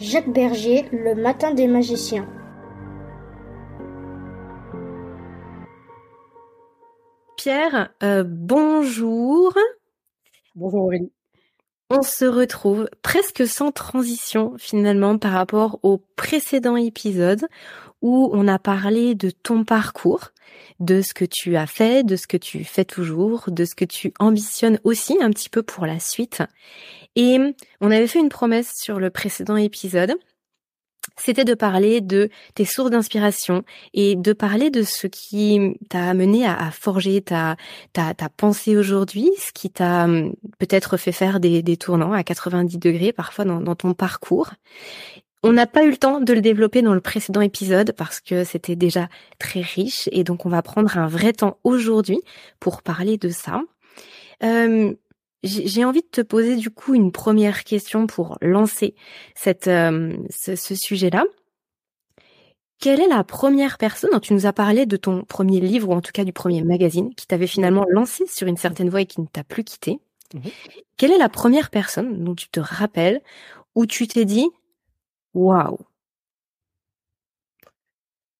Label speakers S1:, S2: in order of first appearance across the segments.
S1: Jacques Berger, Le matin des magiciens.
S2: Pierre, euh, bonjour.
S3: Bonjour Aurélie.
S2: On se retrouve presque sans transition finalement par rapport au précédent épisode où on a parlé de ton parcours, de ce que tu as fait, de ce que tu fais toujours, de ce que tu ambitionnes aussi un petit peu pour la suite. Et on avait fait une promesse sur le précédent épisode. C'était de parler de tes sources d'inspiration et de parler de ce qui t'a amené à, forger ta, ta, pensée aujourd'hui, ce qui t'a hum, peut-être fait faire des, des tournants à 90 degrés parfois dans ton parcours. On n'a pas eu le temps de le développer dans le précédent épisode parce que c'était déjà très riche et donc on va prendre un vrai temps aujourd'hui pour parler de ça. Euh, j'ai envie de te poser du coup une première question pour lancer cette, euh, ce, sujet-là. Quelle est la première personne dont tu nous as parlé de ton premier livre ou en tout cas du premier magazine qui t'avait finalement lancé sur une certaine voie et qui ne t'a plus quitté? Mmh Quelle est la première personne dont tu te rappelles où tu t'es dit waouh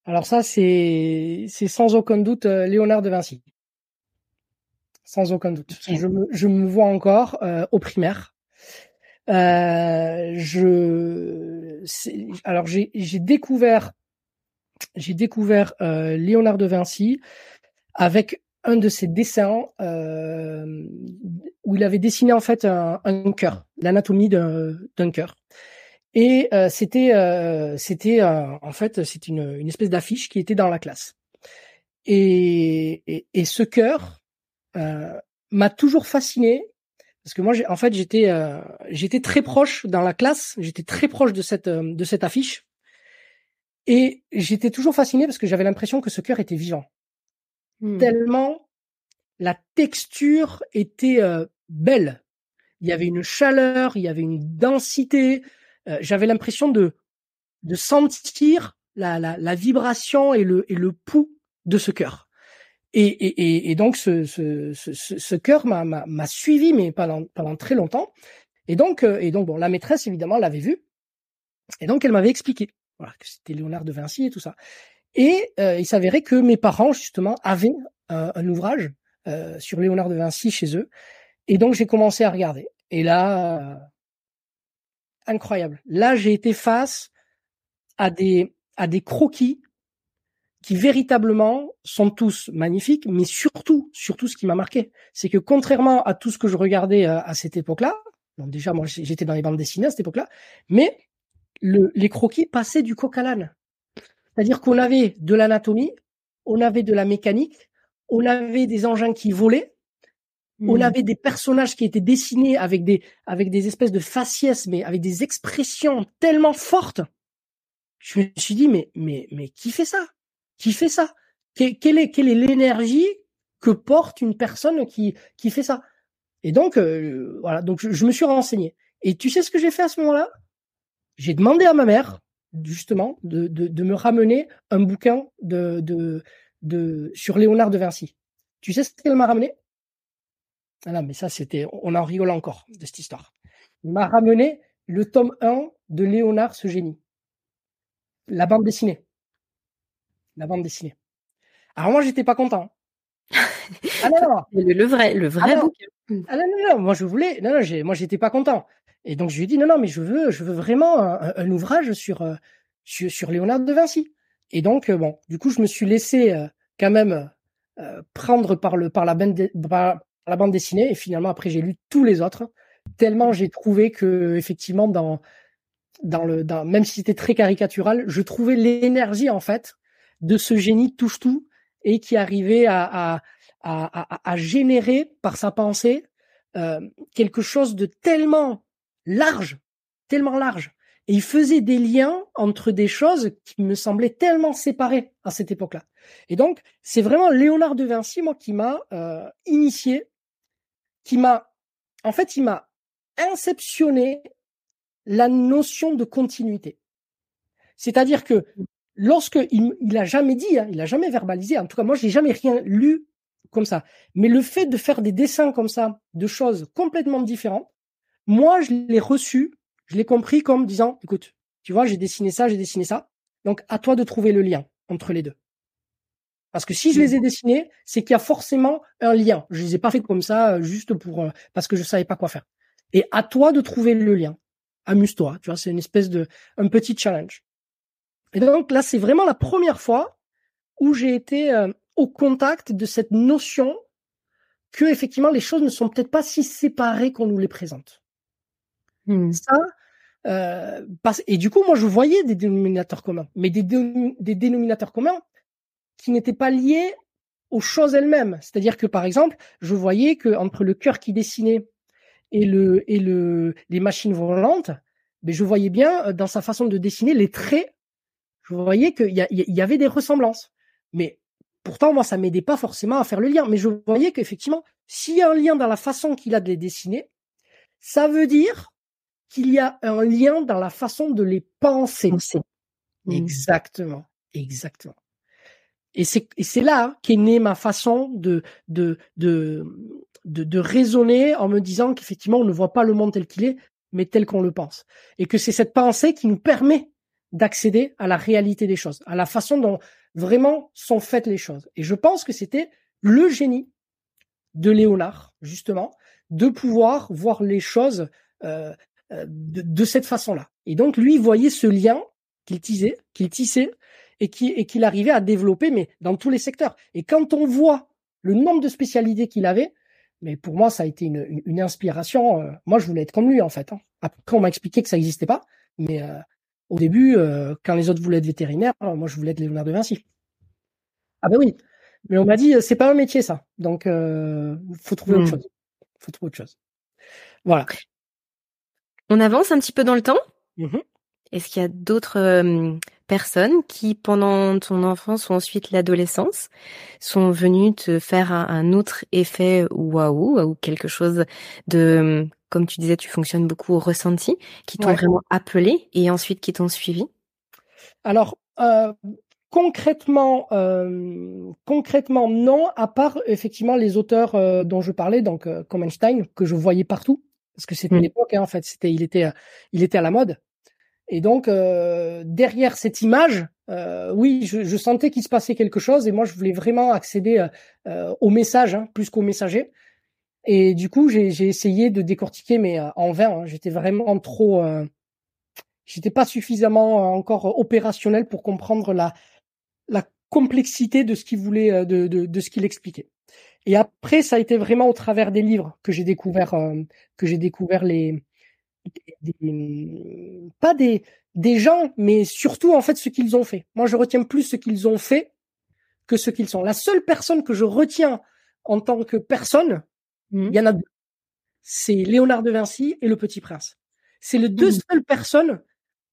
S3: Alors ça c'est c'est sans aucun doute euh, Léonard de Vinci sans aucun doute. Je, me, je me vois encore euh, au primaire. Euh, je, alors j'ai découvert, j'ai découvert Léonard de Vinci avec un de ses dessins euh, où il avait dessiné en fait un, un cœur, l'anatomie d'un cœur. Et euh, c'était, euh, c'était en fait, c'est une, une espèce d'affiche qui était dans la classe. Et, et, et ce cœur, euh, m'a toujours fasciné parce que moi, en fait, j'étais euh, j'étais très proche dans la classe, j'étais très proche de cette euh, de cette affiche, et j'étais toujours fasciné parce que j'avais l'impression que ce cœur était vivant, hmm. tellement la texture était belle. Il y avait une chaleur, il y avait une densité. J'avais l'impression de de sentir la, la, la vibration et le et le pouls de ce cœur. Et, et, et, donc ce, ce, ce, ce cœur m'a suivi, mais pendant, pendant très longtemps. Et donc, euh, et donc bon, la maîtresse évidemment l'avait vu, et donc elle m'avait expliqué voilà, que c'était Léonard de Vinci et tout ça. Et euh, il s'avérait que mes parents justement avaient un, un ouvrage euh, sur Léonard de Vinci chez eux, et donc j'ai commencé à regarder. Et là, incroyable. Là, j'ai été face à des à des croquis qui véritablement sont tous magnifiques, mais surtout, surtout ce qui m'a marqué, c'est que contrairement à tout ce que je regardais euh, à, cette époque-là, déjà moi j'étais dans les bandes dessinées à cette époque-là, mais le, les croquis passaient du coq à l'âne. C'est-à-dire qu'on avait de l'anatomie, on avait de la mécanique, on avait des engins qui volaient, on mmh. avait des personnages qui étaient dessinés avec des avec des espèces de faciès, mais avec des expressions tellement fortes. Je me suis dit mais mais mais qui fait ça? Qui fait ça? Quelle est quelle est l'énergie que porte une personne qui qui fait ça? Et donc euh, voilà, donc je, me suis renseigné. Et tu sais ce que j'ai fait à ce moment-là? J'ai demandé à ma mère justement de, de, de me ramener un bouquin de, de de sur Léonard de Vinci. Tu sais ce qu'elle m'a ramené? Ah non, mais ça c'était on en rigole encore de cette histoire. Il m'a ramené le tome 1 de Léonard ce génie. La bande dessinée la bande dessinée. Alors moi, j'étais pas content.
S2: ah non, non. Le, vrai, le vrai
S3: ah
S2: bouquin.
S3: Ah non, non, non, moi je voulais, non, non, moi j'étais pas content. Et donc je lui ai dit non, non, mais je veux, je veux vraiment un, ouvrage sur, euh, sur, sur Léonard de Vinci. Et donc euh, bon, du coup je me suis laissé euh, quand même prendre par le par la bande par la bande dessinée et finalement après j'ai lu tous les autres tellement j'ai trouvé que effectivement dans dans le même si c'était très caricatural, je trouvais l'énergie en fait de ce génie touche-tout et qui arrivait à, à, à, générer par sa pensée euh, quelque chose de tellement large, tellement large. Et il faisait des liens entre des choses qui me semblaient tellement séparées à cette époque-là. Et donc, c'est vraiment Léonard de Vinci, moi, qui m'a euh, initié, qui m'a, en fait, il m'a inceptionné la notion de continuité. C'est-à-dire que lorsque il, a jamais dit, hein, il a jamais verbalisé. En tout cas, moi, j'ai jamais rien lu comme ça. Mais le fait de faire des dessins comme ça, de choses complètement différentes, moi, je l'ai reçu, je l'ai compris comme disant, écoute, tu vois, j'ai dessiné ça, j'ai dessiné ça. Donc, à toi de trouver le lien entre les deux. Parce que si je les ai dessinés, c'est qu'il y a forcément un lien. Je les ai pas fait comme ça, euh, juste pour euh, parce que je savais pas quoi faire. Et à toi de trouver le lien. Amuse-toi, tu vois, c'est une espèce de un petit challenge. Et donc là, c'est vraiment la première fois où j'ai été euh, au contact de cette notion que effectivement les choses ne sont peut-être pas si séparées qu'on nous les présente. Hmm. Ça, euh, et du coup, moi, je voyais des dénominateurs communs, mais des, des dénominateurs communs qui n'étaient pas liés aux choses elles-mêmes. C'est-à-dire que, par exemple, je voyais que entre le cœur qui dessinait et le et le les machines volantes, mais je voyais bien euh, dans sa façon de dessiner les traits je voyais qu'il y, y, avait des ressemblances. Mais pourtant, moi, ça m'aidait pas forcément à faire le lien. Mais je voyais qu'effectivement, s'il y a un lien dans la façon qu'il a de les dessiner, ça veut dire qu'il y a un lien dans la façon de les penser. Mmh. Exactement, exactement. Et c'est là qu'est née ma façon de de de de, de raisonner en me disant qu'effectivement on ne voit pas le monde tel qu'il est, mais tel qu'on le pense, et que c'est cette pensée qui nous permet d'accéder à la réalité des choses, à la façon dont vraiment sont faites les choses. Et je pense que c'était le génie de Léonard, justement, de pouvoir voir les choses euh, euh, de, cette façon-là. Et donc, lui, voyait ce lien qu'il tissait, qu'il tissait et qu'il arrivait à développer, mais dans tous les secteurs. Et quand on voit le nombre de spécialités qu'il avait, mais pour moi, ça a été une, inspiration. Euh, moi, je voulais être comme lui, en fait. Hein. Après, on m'a expliqué que ça n'existait pas, mais au début, euh, quand les autres voulaient être vétérinaires, euh, moi je voulais être Léonard de Vinci. Ah ben oui. Mais on m'a dit euh, c'est pas un métier ça. Donc euh, faut trouver autre hmm. chose. Faut trouver autre chose. Voilà.
S2: On avance un petit peu dans le temps?
S3: Mmh
S2: Est-ce qu'il y a d'autres personnes qui, pendant ton enfance ou ensuite l'adolescence, sont venues te faire un, autre effet waouh ou quelque chose de comme tu disais, tu fonctionnes beaucoup au ressenti, qui t'ont vraiment appelé et ensuite qui t'ont suivi?
S3: Alors, euh, concrètement, euh, concrètement, non, à part effectivement les auteurs euh, dont je parlais, donc euh, que je voyais partout, parce que c'était mmh. l'époque, hein, en fait, c'était, il était, il était à la mode. Et donc, euh, derrière cette image, oui, je, je sentais qu'il se passait quelque chose et moi, je voulais vraiment accéder au message hein, plus qu'au messager. Et du coup, j'ai essayé de décortiquer, mais euh, en vain. Hein. J'étais vraiment trop, euh, j'étais pas suffisamment encore opérationnel pour comprendre la la complexité de ce qu'il voulait, de, de, de ce qu'il expliquait. Et après, ça a été vraiment au travers des livres que j'ai découvert, que j'ai découvert les, des, pas des, des gens, mais surtout en fait ce qu'ils ont fait. Moi, je retiens plus ce qu'ils ont fait que ce qu'ils sont. La seule personne que je retiens en tant que personne, mmh. il y en a deux. C'est Léonard de Vinci et le Petit Prince. C'est les deux mmh. seules personnes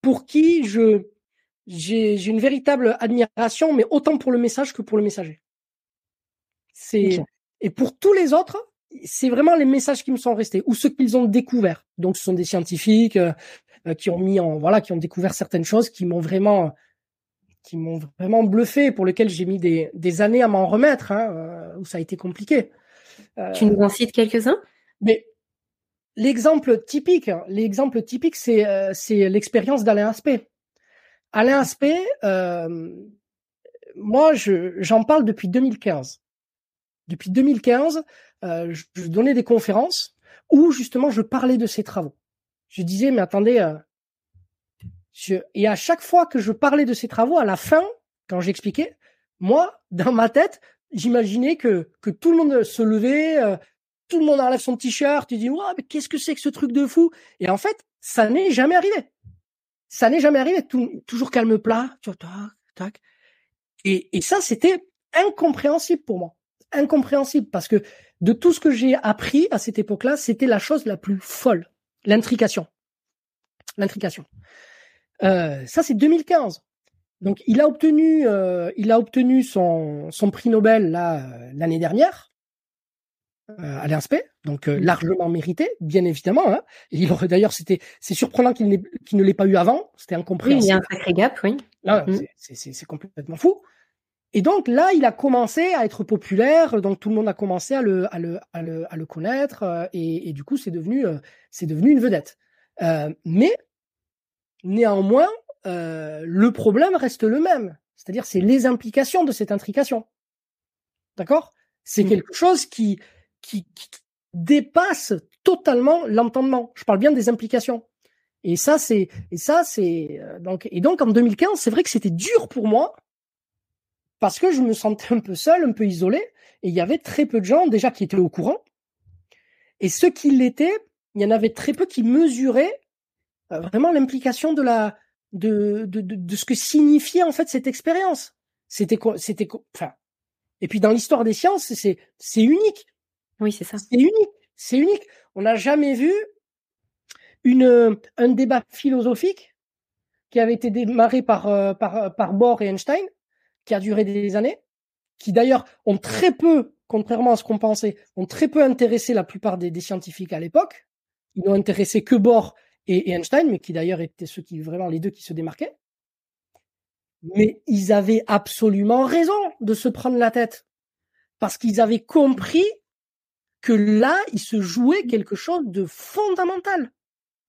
S3: pour qui je j'ai une véritable admiration, mais autant pour le message que pour le messager. C'est et pour tous les autres, c'est vraiment les messages qui me sont restés ou ceux qu'ils ont découverts. Donc ce sont des scientifiques euh, euh, qui ont mis en voilà, qui ont découvert certaines choses qui m'ont vraiment qui m'ont vraiment bluffé, pour lesquels j'ai mis des, des années à m'en remettre, hein, euh, où ça a été compliqué.
S2: tu nous en cites quelques-uns?
S3: Mais l'exemple typique, hein, l'exemple typique, c'est c'est l'expérience d'Alain Aspect. Alain Aspect, moi, je j'en parle depuis 2015. Depuis 2015, euh, je, donnais des conférences où justement je parlais de ces travaux. Je disais, mais attendez, euh, et à chaque fois que je parlais de ces travaux, à la fin, quand j'expliquais, moi, dans ma tête, j'imaginais que, que tout le monde se levait, euh, tout le monde enlève son t-shirt, tu dis, ouais, mais qu'est-ce que c'est que ce truc de fou? Et en fait, ça n'est jamais arrivé. Ça n'est jamais arrivé. toujours calme plat, tac, tac. Et, et ça, c'était incompréhensible pour moi. Incompréhensible parce que de tout ce que j'ai appris à cette époque-là, c'était la chose la plus folle, l'intrication. L'intrication. Euh, ça, c'est 2015. Donc, il a obtenu, euh, il a obtenu son, son prix Nobel là euh, l'année dernière à l'INSPE, donc euh, largement mérité, bien évidemment. Hein. il aurait d'ailleurs, c'était, c'est surprenant qu'il, ne l'ait pas eu avant. C'était incompréhensible.
S2: Oui, il y a un sacré gap, oui.
S3: Là, mm. c'est complètement fou. Et donc là, il a commencé à être populaire, donc tout le monde a commencé à le, à le, à le, à le connaître, euh, et, et, du coup, c'est devenu, euh, c'est devenu une vedette. Euh, mais néanmoins, le problème reste le même, c'est-à-dire c'est les implications de cette intrication. D'accord? C'est mmh. quelque chose qui, qui, qui dépasse totalement l'entendement. Je parle bien des implications. Et ça, c'est, et ça, c'est donc, et donc en 2015, c'est vrai que c'était dur pour moi parce que je me sentais un peu seul, un peu isolé, et il y avait très peu de gens déjà qui étaient au courant. Et ceux qui l'étaient, il y en avait très peu qui mesuraient euh, vraiment l'implication de la de, de, de, ce que signifiait en fait cette expérience. C'était c'était enfin et puis dans l'histoire des sciences, c'est c'est unique.
S2: Oui, c'est ça.
S3: C'est unique, c'est unique. On n'a jamais vu une un débat philosophique qui avait été démarré par euh, par par Bohr et Einstein qui a duré des années, qui d'ailleurs ont très peu, contrairement à ce qu'on pensait, ont très peu intéressé la plupart des, scientifiques à l'époque. Ils n'ont intéressé que Bohr et, Einstein, mais qui d'ailleurs étaient ceux qui vraiment les deux qui se démarquaient. Mais ils avaient absolument raison de se prendre la tête parce qu'ils avaient compris que là, il se jouait quelque chose de fondamental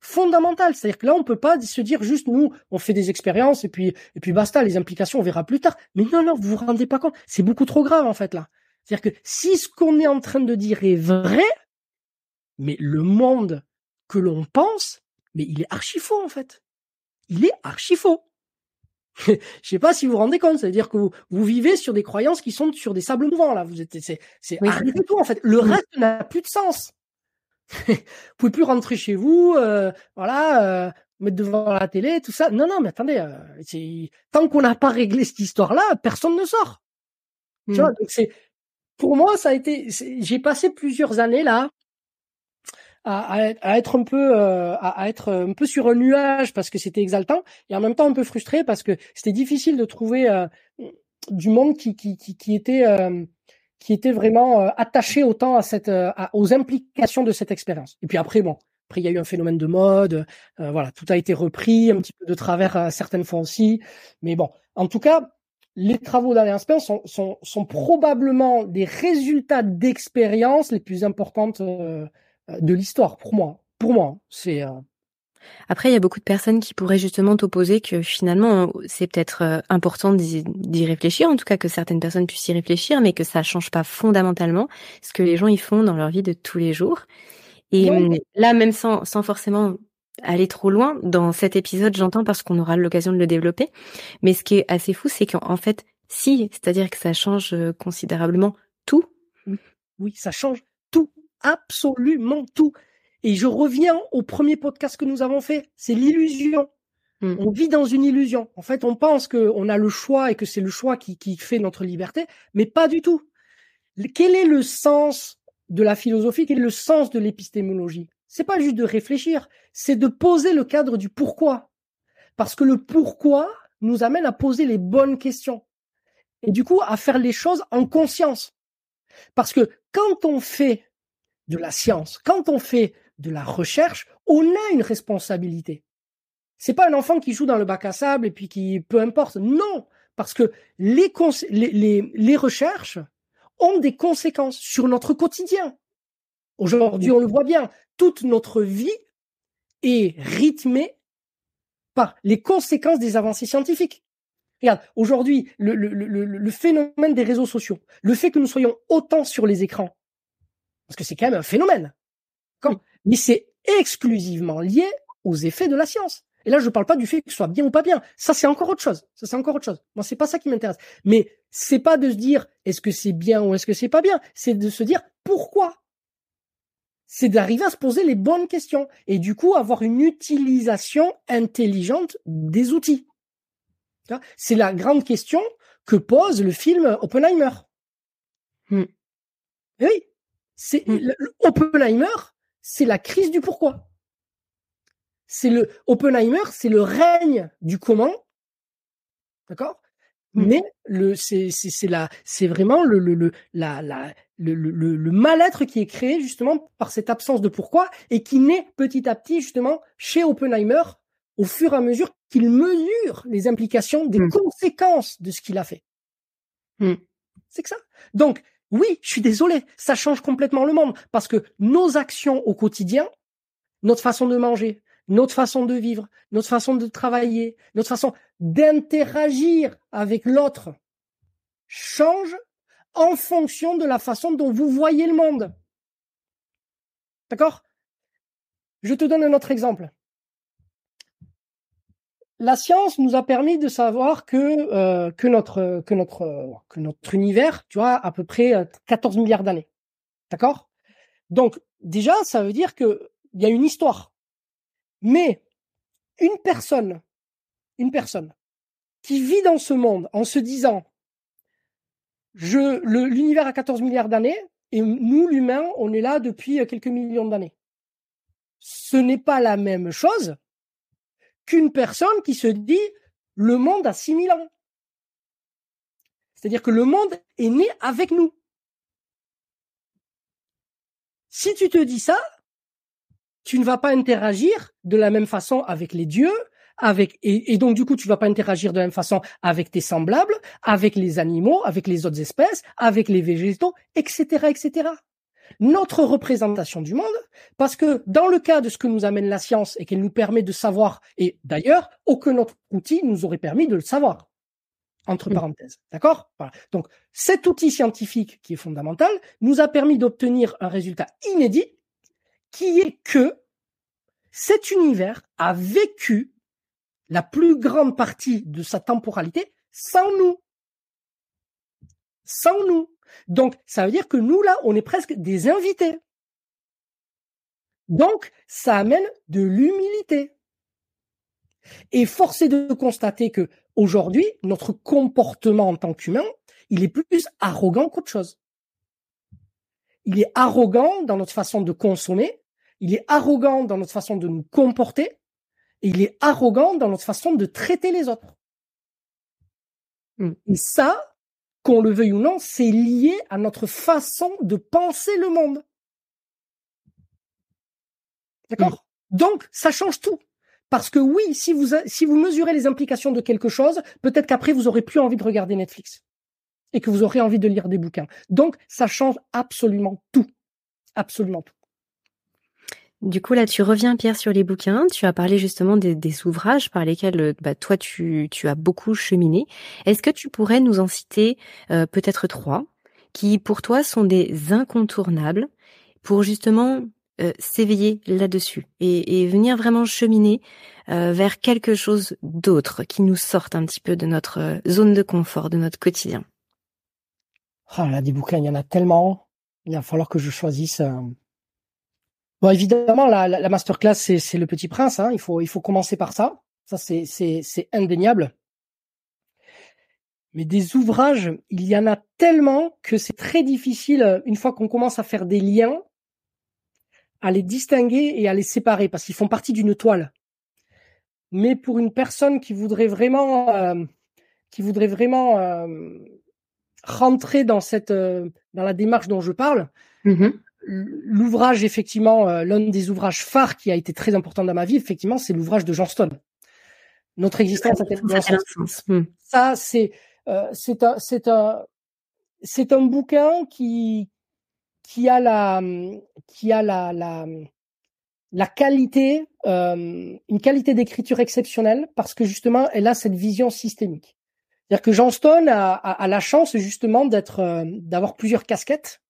S3: fondamental. C'est-à-dire que là, on peut pas se dire juste nous, on fait des expériences et puis et puis basta, les implications on verra plus tard. Mais non, non, vous vous rendez pas compte, c'est beaucoup trop grave en fait là. C'est-à-dire que si ce qu'on est en train de dire est vrai, mais le monde que l'on pense, mais il est archi faux en fait. Il est archi faux. Je sais pas si vous vous rendez compte, c'est-à-dire que vous, vous, vivez sur des croyances qui sont sur des sables mouvants là. Vous êtes, c'est, c'est tout en fait. Le reste n'a plus de sens. Vous pouvez plus rentrer chez vous, euh, voilà, euh, mettre devant la télé, tout ça. Non, non, mais attendez, euh, tant qu'on n'a pas réglé cette histoire-là, personne ne sort. Tu vois, hmm. donc c'est pour moi, ça a été. J'ai passé plusieurs années là à, à, être un peu euh, à, être un peu sur un nuage parce que c'était exaltant et en même temps un peu frustré parce que c'était difficile de trouver euh, du monde qui qui qui, qui était qui était vraiment euh, attaché autant à cette, euh, aux implications de cette expérience. Et puis après, bon, après il y a eu un phénomène de mode, euh, voilà, tout a été repris un petit peu de travers certaines fois aussi, mais bon, en tout cas, les travaux d'Alain Spence sont, sont, sont, probablement des résultats d'expérience les plus importantes de l'histoire pour moi. Pour moi, c'est
S2: après, il y a beaucoup de personnes qui pourraient justement t'opposer que finalement, c'est peut-être euh, important d'y réfléchir, en tout cas que certaines personnes puissent y réfléchir, mais que ça change pas fondamentalement ce que les gens y font dans leur vie de tous les jours. Et hum, là, même sans, sans forcément aller trop loin dans cet épisode, j'entends parce qu'on aura l'occasion de le développer. Mais ce qui est assez fou, c'est qu'en fait, si, c'est-à-dire que ça change euh, considérablement tout.
S3: Oui, oui, ça change tout, absolument tout. Et je reviens au premier podcast que nous avons fait, c'est l'illusion. Hmm. On vit dans une illusion. En fait, on pense qu'on a le choix et que c'est le choix qui, qui fait notre liberté, mais pas du tout. Quel est le sens de la philosophie? Quel est le sens de l'épistémologie? C'est pas juste de réfléchir, c'est de poser le cadre du pourquoi. Parce que le pourquoi nous amène à poser les bonnes questions. Et du coup, à faire les choses en conscience. Parce que quand on fait de la science, quand on fait de la recherche, on a une responsabilité. C'est pas un enfant qui joue dans le bac à sable et puis qui, peu importe. Non, parce que les, recherches ont des conséquences sur notre quotidien. Aujourd'hui, on le voit bien, toute notre vie est rythmée par les conséquences des avancées scientifiques. Regarde, aujourd'hui, le, le, phénomène des réseaux sociaux, le fait que nous soyons autant sur les écrans, parce que c'est quand même un phénomène, mais c'est exclusivement lié aux effets de la science. Et là, je ne parle pas du fait que ce soit bien ou pas bien. Ça, c'est encore autre chose. Ça, c'est encore autre chose. Moi, c'est pas ça qui m'intéresse. Mais c'est pas de se dire est-ce que c'est bien ou est-ce que c'est pas bien? C'est de se dire pourquoi? C'est d'arriver à se poser les bonnes questions et du coup avoir une utilisation intelligente des outils. C'est la grande question que pose le film Oppenheimer. Hmm. oui, c'est hmm. Oppenheimer, c'est la crise du pourquoi c'est le Oppenheimer, c'est le règne du comment, d'accord? Mmh. Mais le c'est c'est la c'est vraiment le le le la la le, le, le mal-être qui est créé justement par cette absence de pourquoi et qui naît petit à petit justement chez Oppenheimer au fur et à mesure qu'il mesure les implications des mmh. conséquences de ce qu'il a fait. Mmh. C'est que ça? Donc oui, je suis désolé, ça change complètement le monde parce que nos actions au quotidien, notre façon de manger, notre façon de vivre, notre façon de travailler, notre façon d'interagir avec l'autre change en fonction de la façon dont vous voyez le monde. D'accord? Je te donne un autre exemple. La science nous a permis de savoir que euh, notre univers, tu vois, à peu près 14 euh, milliards d'années. D'accord? Donc déjà, ça veut dire que il y a une histoire. Mais une personne, une personne qui vit dans ce monde en se disant l'univers a 14 milliards d'années et nous l'humain on est là depuis euh, quelques millions d'années. Ce n'est pas la même chose qu'une personne qui se dit le monde a 6000 ans. C'est-à-dire que le monde est né avec nous. Si tu te dis ça, tu ne vas pas interagir de la même façon avec les dieux, avec et, donc du coup tu vas pas interagir de la même façon avec tes semblables, avec les animaux, avec les autres espèces, avec les végétaux, etc., etc. Notre représentation du monde, parce que dans le cas de ce que nous amène la science et qu'elle nous permet de savoir, et d'ailleurs aucun autre outil nous aurait permis de le savoir entre parenthèses. D'accord? Donc cet outil scientifique qui est fondamental nous a permis d'obtenir un résultat inédit qui est que cet univers a vécu la plus grande partie de sa temporalité sans nous. Sans nous. Donc, ça veut dire que nous, là, on est presque des invités. Donc, ça amène de l'humilité. Et force est de constater que aujourd'hui, notre comportement en tant qu'humain, il est plus arrogant qu'autre chose. Il est arrogant dans notre façon de consommer, il est arrogant dans notre façon de nous comporter, et il est arrogant dans notre façon de traiter les autres. Et ça, qu'on le veuille ou non, c'est lié à notre façon de penser le monde. D'accord? Donc, ça change tout. Parce que oui, si vous, si vous mesurez les implications de quelque chose, peut-être qu'après, vous aurez plus envie de regarder Netflix. Et que vous aurez envie de lire des bouquins. Donc, ça change absolument tout. Absolument tout.
S2: Du coup, là, tu reviens, Pierre, sur les bouquins. Tu as parlé justement des, ouvrages par lesquels euh, bah, toi, tu, tu as beaucoup cheminé. Est-ce que tu pourrais nous en citer euh, peut-être trois qui, pour toi, sont des incontournables pour justement euh, s'éveiller là-dessus et, et, venir vraiment cheminer euh, vers quelque chose d'autre qui nous sorte un petit peu de notre euh, zone de confort, de notre quotidien?
S3: Ah là, des bouquins, il y en a tellement. Il va falloir que je choisisse. Bon, évidemment, la, la, masterclass, c'est le Petit Prince. Hein. Il faut, il faut commencer par ça. Ça, c'est, indéniable. Mais des ouvrages, il y en a tellement que c'est très difficile, une fois qu'on commence à faire des liens, à les distinguer et à les séparer parce qu'ils font partie d'une toile. Mais pour une personne qui voudrait vraiment, euh, qui voudrait vraiment euh, rentrer dans cette, euh, dans la démarche dont je parle, mm-hmm. L'ouvrage effectivement, l'un des ouvrages phares qui a été très important dans ma vie, effectivement, c'est l'ouvrage de Johnston. Notre existence a quelque sens. Mm. Ça, c'est euh, c'est un, c'est un, c'est un bouquin qui, qui a la, qui a la, la, la qualité, euh, une qualité d'écriture exceptionnelle parce que justement, elle a cette vision systémique. C'est-à-dire que Johnston a, a, la chance justement d'être, euh, d'avoir plusieurs casquettes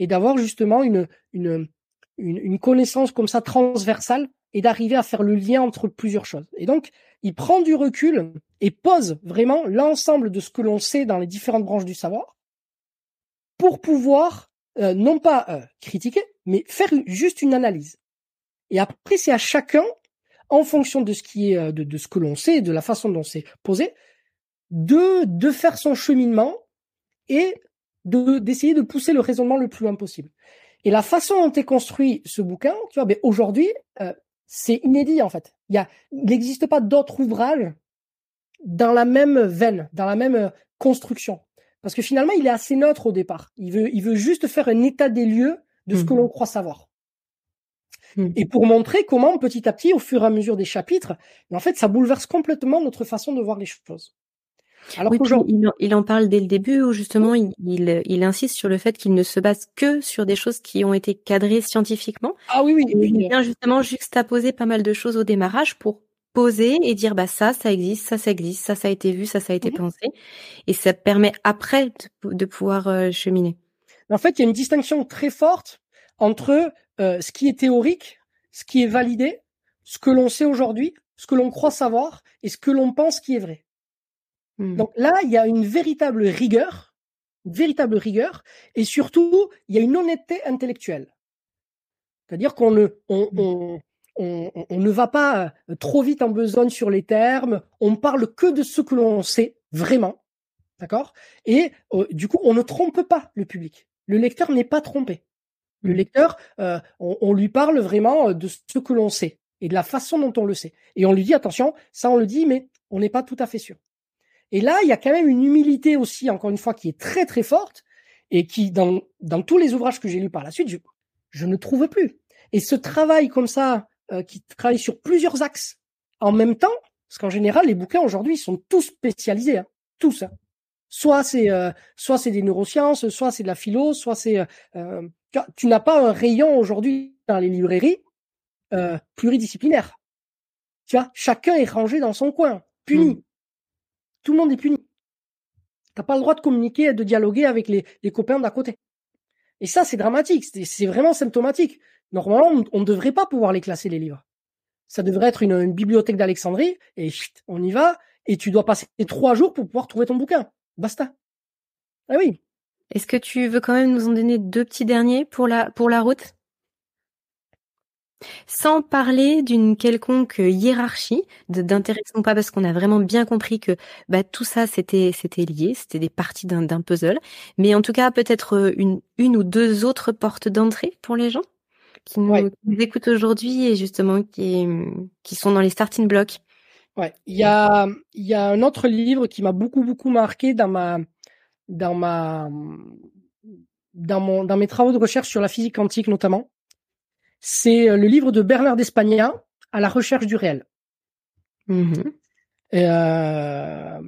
S3: et d'avoir justement une, une, une, une, connaissance comme ça transversale et d'arriver à faire le lien entre plusieurs choses. Et donc, il prend du recul et pose vraiment l'ensemble de ce que l'on sait dans les différentes branches du savoir pour pouvoir euh, non pas euh, critiquer, mais faire juste une analyse. Et après, c'est à chacun, en fonction de ce qui est euh, de, de ce que l'on sait, de la façon dont c'est posé, de de faire son cheminement et d'essayer de pousser le raisonnement le plus loin possible. Et la façon dont est construit ce bouquin, tu vois, ben aujourd'hui, c'est inédit en fait. Il y a, il n'existe pas d'autres ouvrages dans la même veine, dans la même euh, construction. Parce que finalement, il est assez neutre au départ. Il veut, il veut juste faire un état des lieux de ce que mmh. l'on croit savoir. Mmh. Et pour montrer comment, petit à petit, au fur et à mesure des chapitres, en fait, ça bouleverse complètement notre façon de voir les choses.
S2: Alors oui, il, en parle dès le début où justement il, il, insiste sur le fait qu'il ne se base que sur des choses qui ont été cadrées scientifiquement.
S3: Ah oui, oui.
S2: il vient justement juxtaposer pas mal de choses au démarrage pour poser et dire bah ça, ça existe, ça, ça existe, ça, ça a été vu, ça, ça a été mmh pensé, et ça permet après de, pouvoir euh, cheminer.
S3: En fait, il y a une distinction très forte entre euh, ce qui est théorique, ce qui est validé, ce que l'on sait aujourd'hui, ce que l'on croit savoir et ce que l'on pense qui est vrai. Mmh. Donc là, il y a une véritable rigueur, une véritable rigueur, et surtout, il y a une honnêteté intellectuelle. C'est-à-dire qu'on ne, on, mmh. on, on, on, ne va pas euh, trop vite en besogne sur les termes, on parle que de ce que l'on sait vraiment, d'accord? Et euh, du coup, on ne trompe pas le public. Le lecteur n'est pas trompé. Le mmh. lecteur, euh, on, lui parle vraiment de ce que l'on sait et de la façon dont on le sait. Et on lui dit attention, ça on le dit, mais on n'est pas tout à fait sûr. Et là, il y a quand même une humilité aussi, encore une fois, qui est très très forte et qui, dans, dans tous les ouvrages que j'ai lus par la suite, je, je ne trouve plus. Et ce travail comme ça, euh, qui travaille sur plusieurs axes en même temps, parce qu'en général, les bouquins aujourd'hui sont tous spécialisés, hein, tous. Hein. Soit c'est euh, soit c'est des neurosciences, soit c'est de la philo, soit c'est euh, euh tu n'as pas un rayon aujourd'hui dans les librairies pluridisciplinaire. Tu vois, chacun est rangé dans son coin, puni. Mmh. Tout le monde est puni. T'as pas le droit de communiquer et de dialoguer avec les, copains d'à côté. Et ça, c'est dramatique. C'est vraiment symptomatique. Normalement, on ne devrait pas pouvoir les classer, les livres. Ça devrait être une, bibliothèque d'Alexandrie, et on y va, et tu dois passer trois jours pour pouvoir trouver ton bouquin. Basta. Ah oui.
S2: Est-ce que tu veux quand même nous en donner deux petits derniers pour la, pour la route? Sans parler d'une quelconque hiérarchie d'intéressons pas parce qu'on a vraiment bien compris que bah, tout ça c'était c'était lié, c'était des parties d'un puzzle, mais en tout cas peut-être euh, une une ou deux autres portes d'entrée pour les gens qui nous, écoutent aujourd'hui et justement qui qui sont dans les starting blocks.
S3: Ouais, il y a il y a un autre livre qui m'a beaucoup beaucoup marqué dans ma dans ma dans mon dans mes travaux de recherche sur la physique quantique notamment c'est euh, le livre de Bernard d'Espagna, À la recherche du réel. Mm-hmm. Et, euh,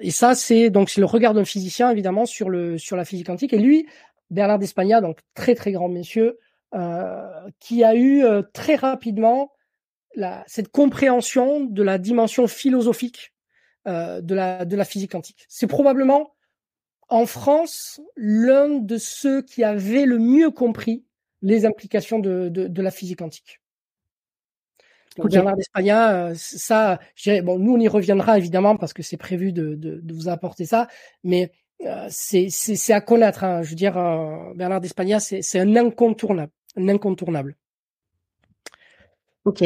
S3: et, ça, c'est donc c'est le regard d'un physicien évidemment sur le sur la physique quantique. Et lui, Bernard d'Espagna, donc très très grand monsieur, euh, qui a eu euh, très rapidement la, cette compréhension de la dimension philosophique euh, de la de la physique quantique. C'est probablement en France l'un de ceux qui avait le mieux compris les implications de, de, la physique quantique. Bernard d'Espagna, ça, bon, nous on y reviendra évidemment parce que c'est prévu de, de, vous apporter ça, mais c'est c'est à connaître. Hein. Je veux dire, Bernard d'Espagna, c'est un incontournable, un incontournable.
S2: Ok.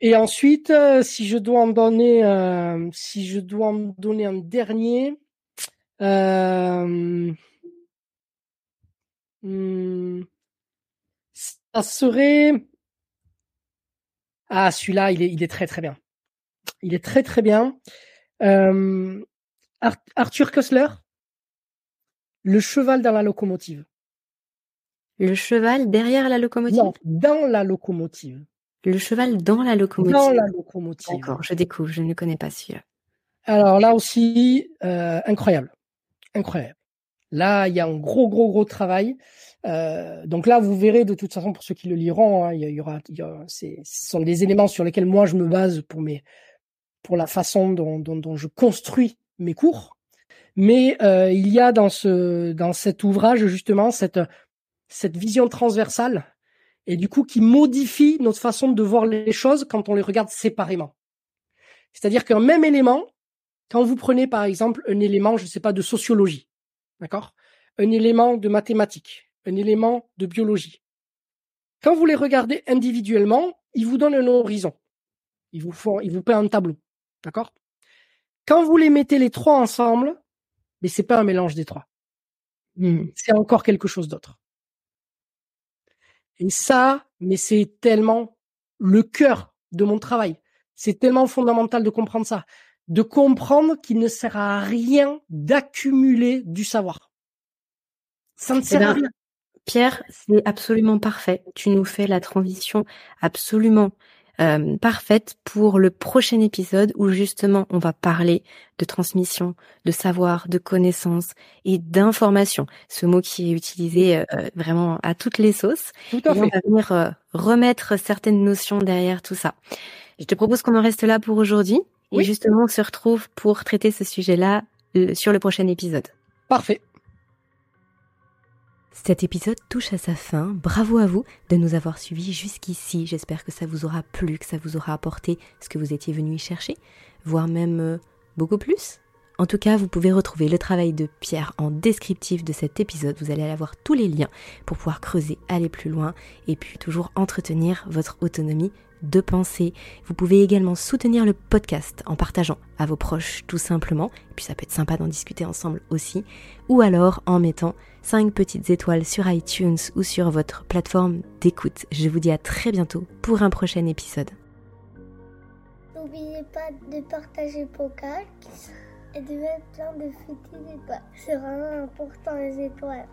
S3: Et ensuite, euh, si je dois en donner, euh, si je dois en donner un dernier, euh, hmm, ça serait ah celui-là, il est, il est très très bien. Il est très très bien. Arthur Kessler, le cheval dans la locomotive.
S2: Le cheval derrière la locomotive?
S3: Non, dans la locomotive.
S2: Le cheval dans la locomotive.
S3: Dans la locomotive.
S2: D'accord, je découvre, je ne connais pas celui-là.
S3: Alors là aussi, euh, incroyable, incroyable. Là, il y a un gros, gros, gros travail. Euh, donc là, vous verrez de toute façon pour ceux qui le liront, hein, y, aura, ce sont des éléments sur lesquels moi je me base pour mes, pour la façon dont je construis mes cours. Mais euh, il y a dans ce, dans cet ouvrage justement cette, cette vision transversale et du coup qui modifie notre façon de voir les choses quand on les regarde séparément. C'est-à-dire qu'un même élément, quand vous prenez par exemple un élément, je ne sais pas, de sociologie, d'accord, un élément de mathématiques, un élément de biologie, quand vous les regardez individuellement, ils vous donnent un horizon. Ils vous font, ils vous paient un tableau, d'accord? Quand vous les mettez les trois ensemble, mais c'est pas un mélange des trois. Hmm. C'est encore quelque chose d'autre. Et ça, mais c'est tellement le cœur de mon travail. C'est tellement fondamental de comprendre ça. De comprendre qu'il ne sert à rien d'accumuler du savoir. Ça ne eh sert à ben, rien.
S2: Pierre, c'est absolument parfait. Tu nous fais la transition absolument euh, parfaite pour le prochain épisode où justement on va parler de transmission, de savoir, de connaissances et d'information. Ce mot qui est utilisé euh, vraiment à toutes les sauces.
S3: Tout à
S2: et on va venir euh, remettre certaines notions derrière tout ça. Je te propose qu'on en reste là pour aujourd'hui. Et justement, on se retrouve pour traiter ce sujet-là sur le prochain épisode.
S3: Parfait.
S2: Cet épisode touche à sa fin. Bravo à vous de nous avoir suivis jusqu'ici. J'espère que ça vous aura plu, que ça vous aura apporté ce que vous étiez venu y chercher, voire même euh, beaucoup plus. En tout cas, vous pouvez retrouver le travail de Pierre en descriptif de cet épisode. Vous allez avoir tous les liens pour pouvoir creuser, aller plus loin et puis toujours entretenir votre autonomie de pensée. Vous pouvez également soutenir le podcast en partageant à vos proches tout simplement, et puis ça peut être sympa d'en discuter ensemble aussi, ou alors en mettant 5 petites étoiles sur iTunes ou sur votre plateforme d'écoute. Je vous dis à très bientôt pour un prochain épisode.
S1: N'oubliez pas de partager et de mettre plein de petites étoiles. C'est vraiment important les étoiles.